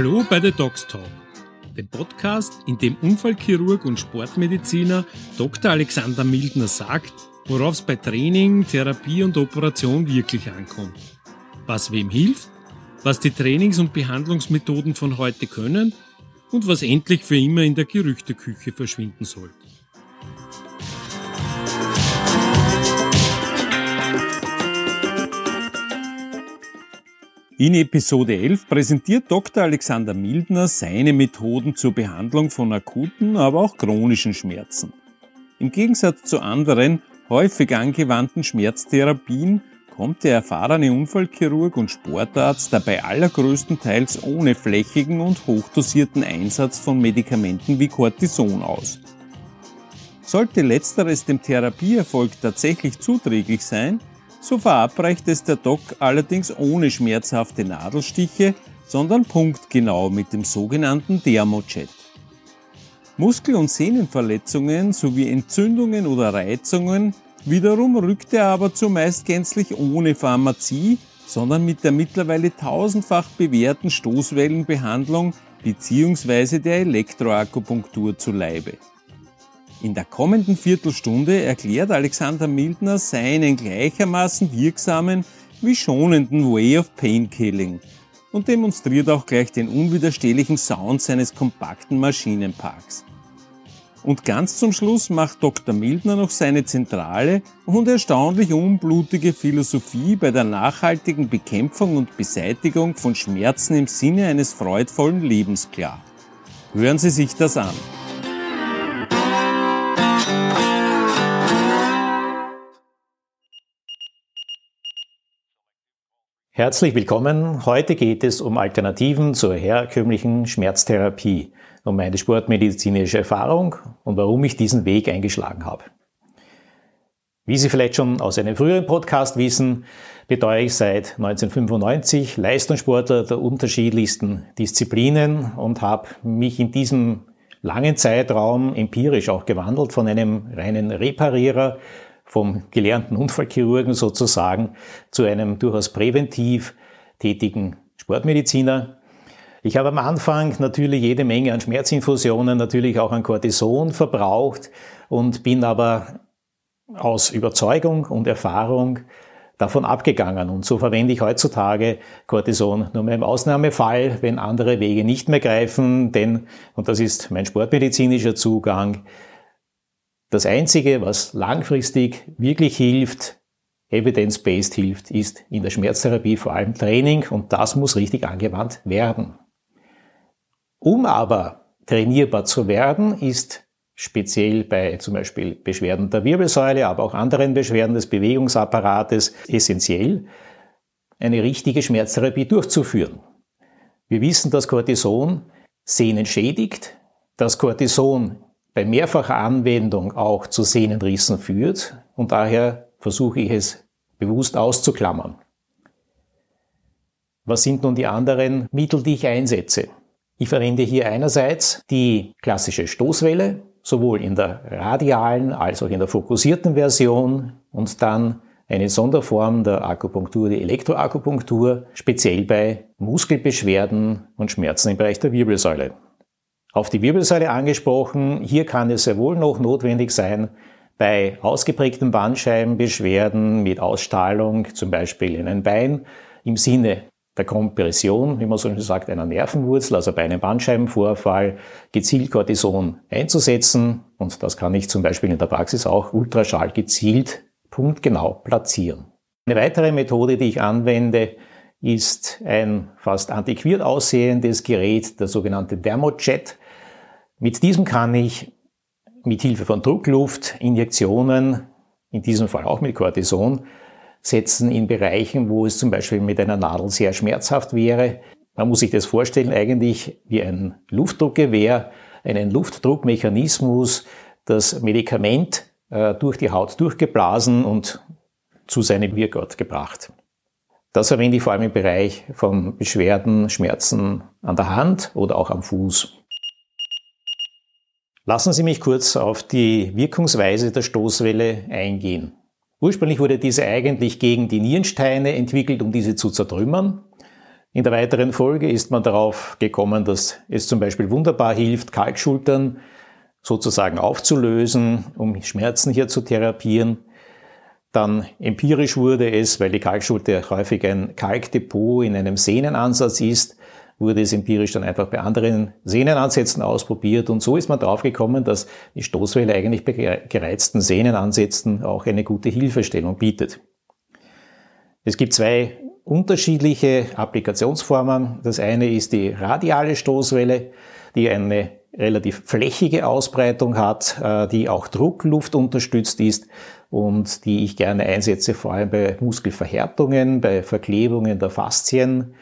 Hallo bei The Docs Talk, dem Podcast, in dem Unfallchirurg und Sportmediziner Dr. Alexander Mildner sagt, worauf es bei Training, Therapie und Operation wirklich ankommt. Was wem hilft, was die Trainings- und Behandlungsmethoden von heute können und was endlich für immer in der Gerüchteküche verschwinden sollte. In Episode 11 präsentiert Dr. Alexander Mildner seine Methoden zur Behandlung von akuten, aber auch chronischen Schmerzen. Im Gegensatz zu anderen häufig angewandten Schmerztherapien kommt der erfahrene Unfallchirurg und Sportarzt dabei allergrößtenteils ohne flächigen und hochdosierten Einsatz von Medikamenten wie Cortison aus. Sollte letzteres dem Therapieerfolg tatsächlich zuträglich sein, so verabreicht es der Doc allerdings ohne schmerzhafte Nadelstiche, sondern punktgenau mit dem sogenannten Dermojet. Muskel- und Sehnenverletzungen sowie Entzündungen oder Reizungen wiederum rückt er aber zumeist gänzlich ohne Pharmazie, sondern mit der mittlerweile tausendfach bewährten Stoßwellenbehandlung bzw. der Elektroakupunktur zu Leibe. In der kommenden Viertelstunde erklärt Alexander Mildner seinen gleichermaßen wirksamen wie schonenden Way of Painkilling und demonstriert auch gleich den unwiderstehlichen Sound seines kompakten Maschinenparks. Und ganz zum Schluss macht Dr. Mildner noch seine zentrale und erstaunlich unblutige Philosophie bei der nachhaltigen Bekämpfung und Beseitigung von Schmerzen im Sinne eines freudvollen Lebens klar. Hören Sie sich das an. Herzlich willkommen. Heute geht es um Alternativen zur herkömmlichen Schmerztherapie, um meine sportmedizinische Erfahrung und warum ich diesen Weg eingeschlagen habe. Wie Sie vielleicht schon aus einem früheren Podcast wissen, betreue ich seit 1995 Leistungssportler der unterschiedlichsten Disziplinen und habe mich in diesem langen Zeitraum empirisch auch gewandelt von einem reinen Reparierer vom gelernten Unfallchirurgen sozusagen zu einem durchaus präventiv tätigen Sportmediziner. Ich habe am Anfang natürlich jede Menge an Schmerzinfusionen, natürlich auch an Cortison verbraucht und bin aber aus Überzeugung und Erfahrung davon abgegangen. Und so verwende ich heutzutage Cortison nur mehr im Ausnahmefall, wenn andere Wege nicht mehr greifen, denn, und das ist mein sportmedizinischer Zugang, das Einzige, was langfristig wirklich hilft, evidence-based hilft, ist in der Schmerztherapie vor allem Training und das muss richtig angewandt werden. Um aber trainierbar zu werden, ist speziell bei zum Beispiel Beschwerden der Wirbelsäule, aber auch anderen Beschwerden des Bewegungsapparates essentiell, eine richtige Schmerztherapie durchzuführen. Wir wissen, dass Cortison Sehnen schädigt, dass Cortison bei mehrfacher Anwendung auch zu Sehnenrissen führt und daher versuche ich es bewusst auszuklammern. Was sind nun die anderen Mittel, die ich einsetze? Ich verwende hier einerseits die klassische Stoßwelle, sowohl in der radialen als auch in der fokussierten Version und dann eine Sonderform der Akupunktur, die Elektroakupunktur, speziell bei Muskelbeschwerden und Schmerzen im Bereich der Wirbelsäule. Auf die Wirbelsäule angesprochen, hier kann es sehr wohl noch notwendig sein, bei ausgeprägten Bandscheibenbeschwerden mit Ausstrahlung, zum Beispiel in ein Bein, im Sinne der Kompression, wie man so schön sagt, einer Nervenwurzel, also bei einem Bandscheibenvorfall, gezielt Cortison einzusetzen. Und das kann ich zum Beispiel in der Praxis auch Ultraschall gezielt punktgenau platzieren. Eine weitere Methode, die ich anwende, ist ein fast antiquiert aussehendes Gerät, der sogenannte Dermojet. Mit diesem kann ich mit Hilfe von Druckluft Injektionen, in diesem Fall auch mit Cortison, setzen in Bereichen, wo es zum Beispiel mit einer Nadel sehr schmerzhaft wäre. Man muss sich das vorstellen, eigentlich wie ein Luftdruckgewehr, einen Luftdruckmechanismus, das Medikament äh, durch die Haut durchgeblasen und zu seinem Wirkort gebracht. Das verwende ich vor allem im Bereich von Beschwerden, Schmerzen an der Hand oder auch am Fuß. Lassen Sie mich kurz auf die Wirkungsweise der Stoßwelle eingehen. Ursprünglich wurde diese eigentlich gegen die Nierensteine entwickelt, um diese zu zertrümmern. In der weiteren Folge ist man darauf gekommen, dass es zum Beispiel wunderbar hilft, Kalkschultern sozusagen aufzulösen, um Schmerzen hier zu therapieren. Dann empirisch wurde es, weil die Kalkschulte häufig ein Kalkdepot in einem Sehnenansatz ist, wurde es empirisch dann einfach bei anderen Sehnenansätzen ausprobiert und so ist man drauf gekommen, dass die Stoßwelle eigentlich bei gereizten Sehnenansätzen auch eine gute Hilfestellung bietet. Es gibt zwei unterschiedliche Applikationsformen. Das eine ist die radiale Stoßwelle, die eine relativ flächige Ausbreitung hat, äh, die auch Druckluft unterstützt ist und die ich gerne einsetze, vor allem bei Muskelverhärtungen, bei Verklebungen der Faszien.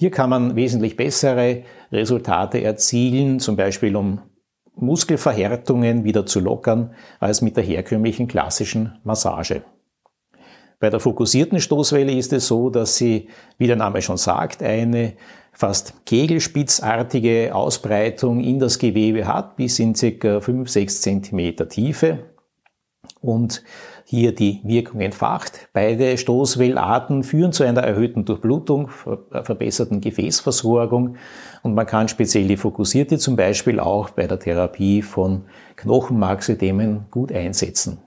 Hier kann man wesentlich bessere Resultate erzielen, zum Beispiel um Muskelverhärtungen wieder zu lockern, als mit der herkömmlichen klassischen Massage. Bei der fokussierten Stoßwelle ist es so, dass sie, wie der Name schon sagt, eine fast kegelspitzartige Ausbreitung in das Gewebe hat, bis in ca. 5-6 cm Tiefe und hier die Wirkung entfacht. Beide Stoßwellarten führen zu einer erhöhten Durchblutung, verbesserten Gefäßversorgung und man kann speziell die fokussierte zum Beispiel auch bei der Therapie von Knochenmarksystemen gut einsetzen.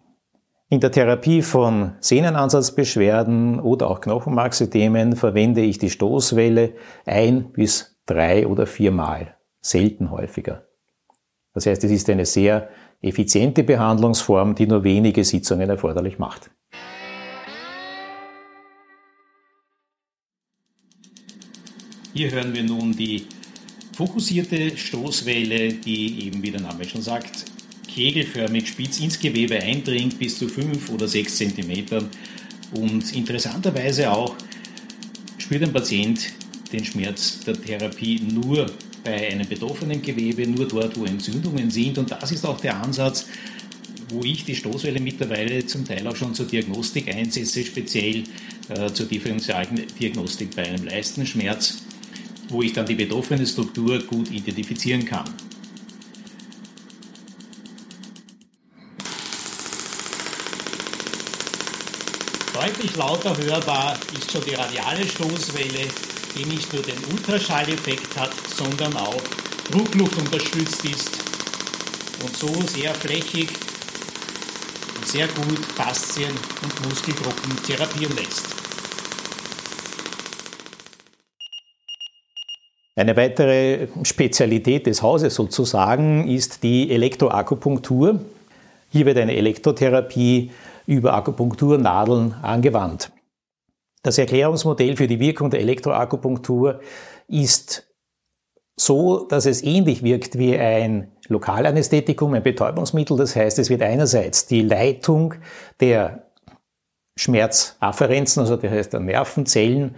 In der Therapie von Sehnenansatzbeschwerden oder auch Knochenmarksystemen verwende ich die Stoßwelle ein bis drei oder viermal, selten häufiger. Das heißt, es ist eine sehr effiziente Behandlungsform, die nur wenige Sitzungen erforderlich macht. Hier hören wir nun die fokussierte Stoßwelle, die eben, wie der Name schon sagt, kegelförmig spitz ins Gewebe eindringt, bis zu 5 oder 6 cm. Und interessanterweise auch spürt ein Patient den Schmerz der Therapie nur bei einem betroffenen Gewebe, nur dort, wo Entzündungen sind. Und das ist auch der Ansatz, wo ich die Stoßwelle mittlerweile zum Teil auch schon zur Diagnostik einsetze, speziell äh, zur differenzialen Diagnostik bei einem Leistenschmerz, wo ich dann die betroffene Struktur gut identifizieren kann. Deutlich lauter hörbar ist schon die radiale Stoßwelle, die nicht nur den Ultraschalleffekt hat, sondern auch Druckluft unterstützt ist und so sehr flächig und sehr gut Faszien und Muskelgruppen therapieren lässt. Eine weitere Spezialität des Hauses sozusagen ist die Elektroakupunktur. Hier wird eine Elektrotherapie über Akupunkturnadeln angewandt. Das Erklärungsmodell für die Wirkung der Elektroakupunktur ist so, dass es ähnlich wirkt wie ein Lokalanästhetikum, ein Betäubungsmittel. Das heißt, es wird einerseits die Leitung der Schmerzafferenzen, also das heißt der Nervenzellen,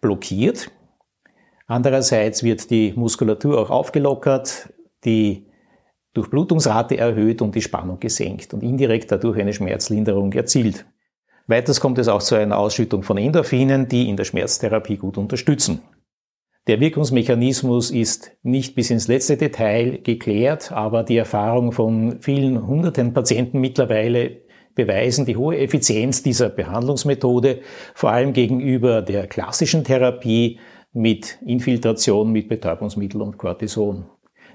blockiert. Andererseits wird die Muskulatur auch aufgelockert, die Durchblutungsrate erhöht und die Spannung gesenkt und indirekt dadurch eine Schmerzlinderung erzielt. Weiters kommt es auch zu einer Ausschüttung von Endorphinen, die in der Schmerztherapie gut unterstützen. Der Wirkungsmechanismus ist nicht bis ins letzte Detail geklärt, aber die Erfahrung von vielen hunderten Patienten mittlerweile beweisen die hohe Effizienz dieser Behandlungsmethode, vor allem gegenüber der klassischen Therapie mit Infiltration mit Betäubungsmittel und Cortison.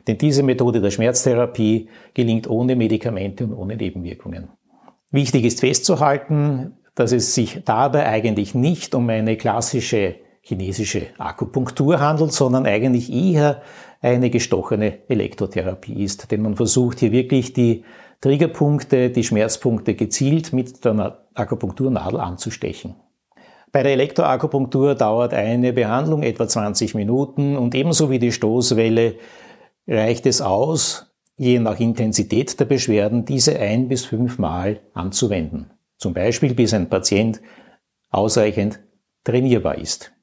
Denn diese Methode der Schmerztherapie gelingt ohne Medikamente und ohne Nebenwirkungen. Wichtig ist festzuhalten, dass es sich dabei eigentlich nicht um eine klassische chinesische Akupunktur handelt, sondern eigentlich eher eine gestochene Elektrotherapie ist. Denn man versucht hier wirklich die Triggerpunkte, die Schmerzpunkte gezielt mit der Akupunkturnadel anzustechen. Bei der Elektroakupunktur dauert eine Behandlung etwa 20 Minuten und ebenso wie die Stoßwelle reicht es aus, je nach Intensität der Beschwerden diese ein bis fünfmal anzuwenden. Zum Beispiel bis ein Patient ausreichend trainierbar ist.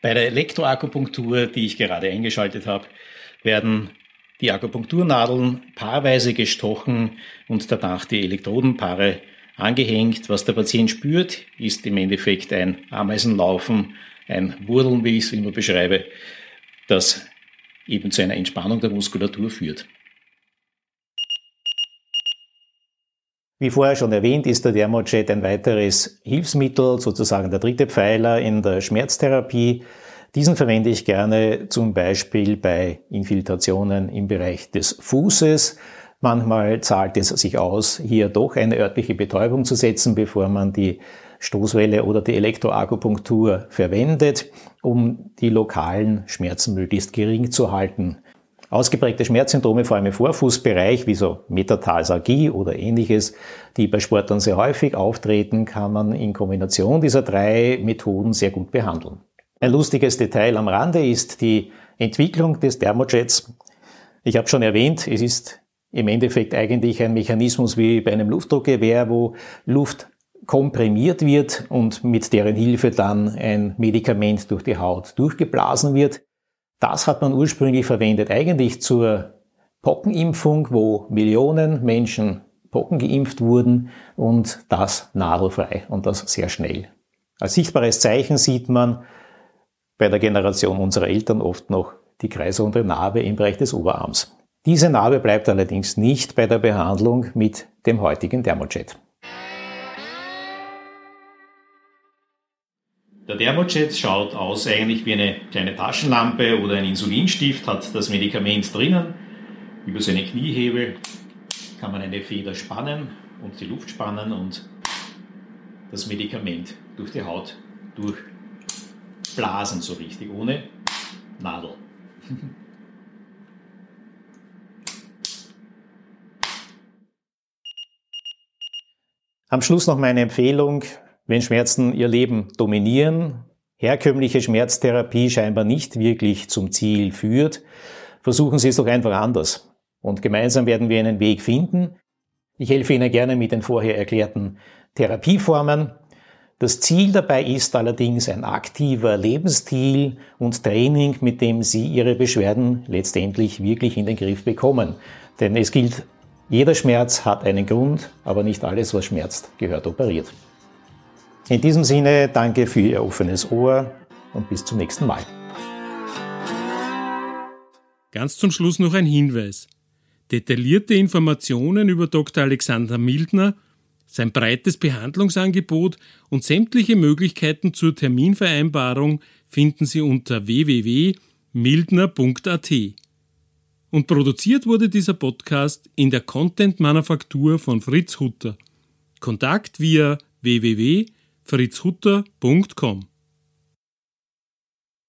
Bei der Elektroakupunktur, die ich gerade eingeschaltet habe, werden die Akupunkturnadeln paarweise gestochen und danach die Elektrodenpaare angehängt. Was der Patient spürt, ist im Endeffekt ein Ameisenlaufen, ein Wurdeln, wie ich es immer beschreibe, das eben zu einer Entspannung der Muskulatur führt. Wie vorher schon erwähnt, ist der Dermojet ein weiteres Hilfsmittel, sozusagen der dritte Pfeiler in der Schmerztherapie. Diesen verwende ich gerne zum Beispiel bei Infiltrationen im Bereich des Fußes. Manchmal zahlt es sich aus, hier doch eine örtliche Betäubung zu setzen, bevor man die Stoßwelle oder die Elektroakupunktur verwendet, um die lokalen Schmerzen möglichst gering zu halten. Ausgeprägte Schmerzsymptome, vor allem im Vorfußbereich, wie so Metatarsalgie oder ähnliches, die bei Sportlern sehr häufig auftreten, kann man in Kombination dieser drei Methoden sehr gut behandeln. Ein lustiges Detail am Rande ist die Entwicklung des Thermojets. Ich habe schon erwähnt, es ist im Endeffekt eigentlich ein Mechanismus wie bei einem Luftdruckgewehr, wo Luft komprimiert wird und mit deren Hilfe dann ein Medikament durch die Haut durchgeblasen wird. Das hat man ursprünglich verwendet eigentlich zur Pockenimpfung, wo Millionen Menschen Pocken geimpft wurden und das nadelfrei und das sehr schnell. Als sichtbares Zeichen sieht man bei der Generation unserer Eltern oft noch die kreisrunde Narbe im Bereich des Oberarms. Diese Narbe bleibt allerdings nicht bei der Behandlung mit dem heutigen Thermojet. Der Thermojet schaut aus eigentlich wie eine kleine Taschenlampe oder ein Insulinstift, hat das Medikament drinnen. Über seine Kniehebel kann man eine Feder spannen und die Luft spannen und das Medikament durch die Haut durchblasen, so richtig, ohne Nadel. Am Schluss noch meine Empfehlung, wenn Schmerzen ihr Leben dominieren, herkömmliche Schmerztherapie scheinbar nicht wirklich zum Ziel führt, versuchen Sie es doch einfach anders. Und gemeinsam werden wir einen Weg finden. Ich helfe Ihnen gerne mit den vorher erklärten Therapieformen. Das Ziel dabei ist allerdings ein aktiver Lebensstil und Training, mit dem Sie Ihre Beschwerden letztendlich wirklich in den Griff bekommen. Denn es gilt, jeder Schmerz hat einen Grund, aber nicht alles, was schmerzt, gehört operiert. In diesem Sinne danke für Ihr offenes Ohr und bis zum nächsten Mal. Ganz zum Schluss noch ein Hinweis. Detaillierte Informationen über Dr. Alexander Mildner, sein breites Behandlungsangebot und sämtliche Möglichkeiten zur Terminvereinbarung finden Sie unter www.mildner.at. Und produziert wurde dieser Podcast in der Content Manufaktur von Fritz Hutter. Kontakt via fritzhutter.com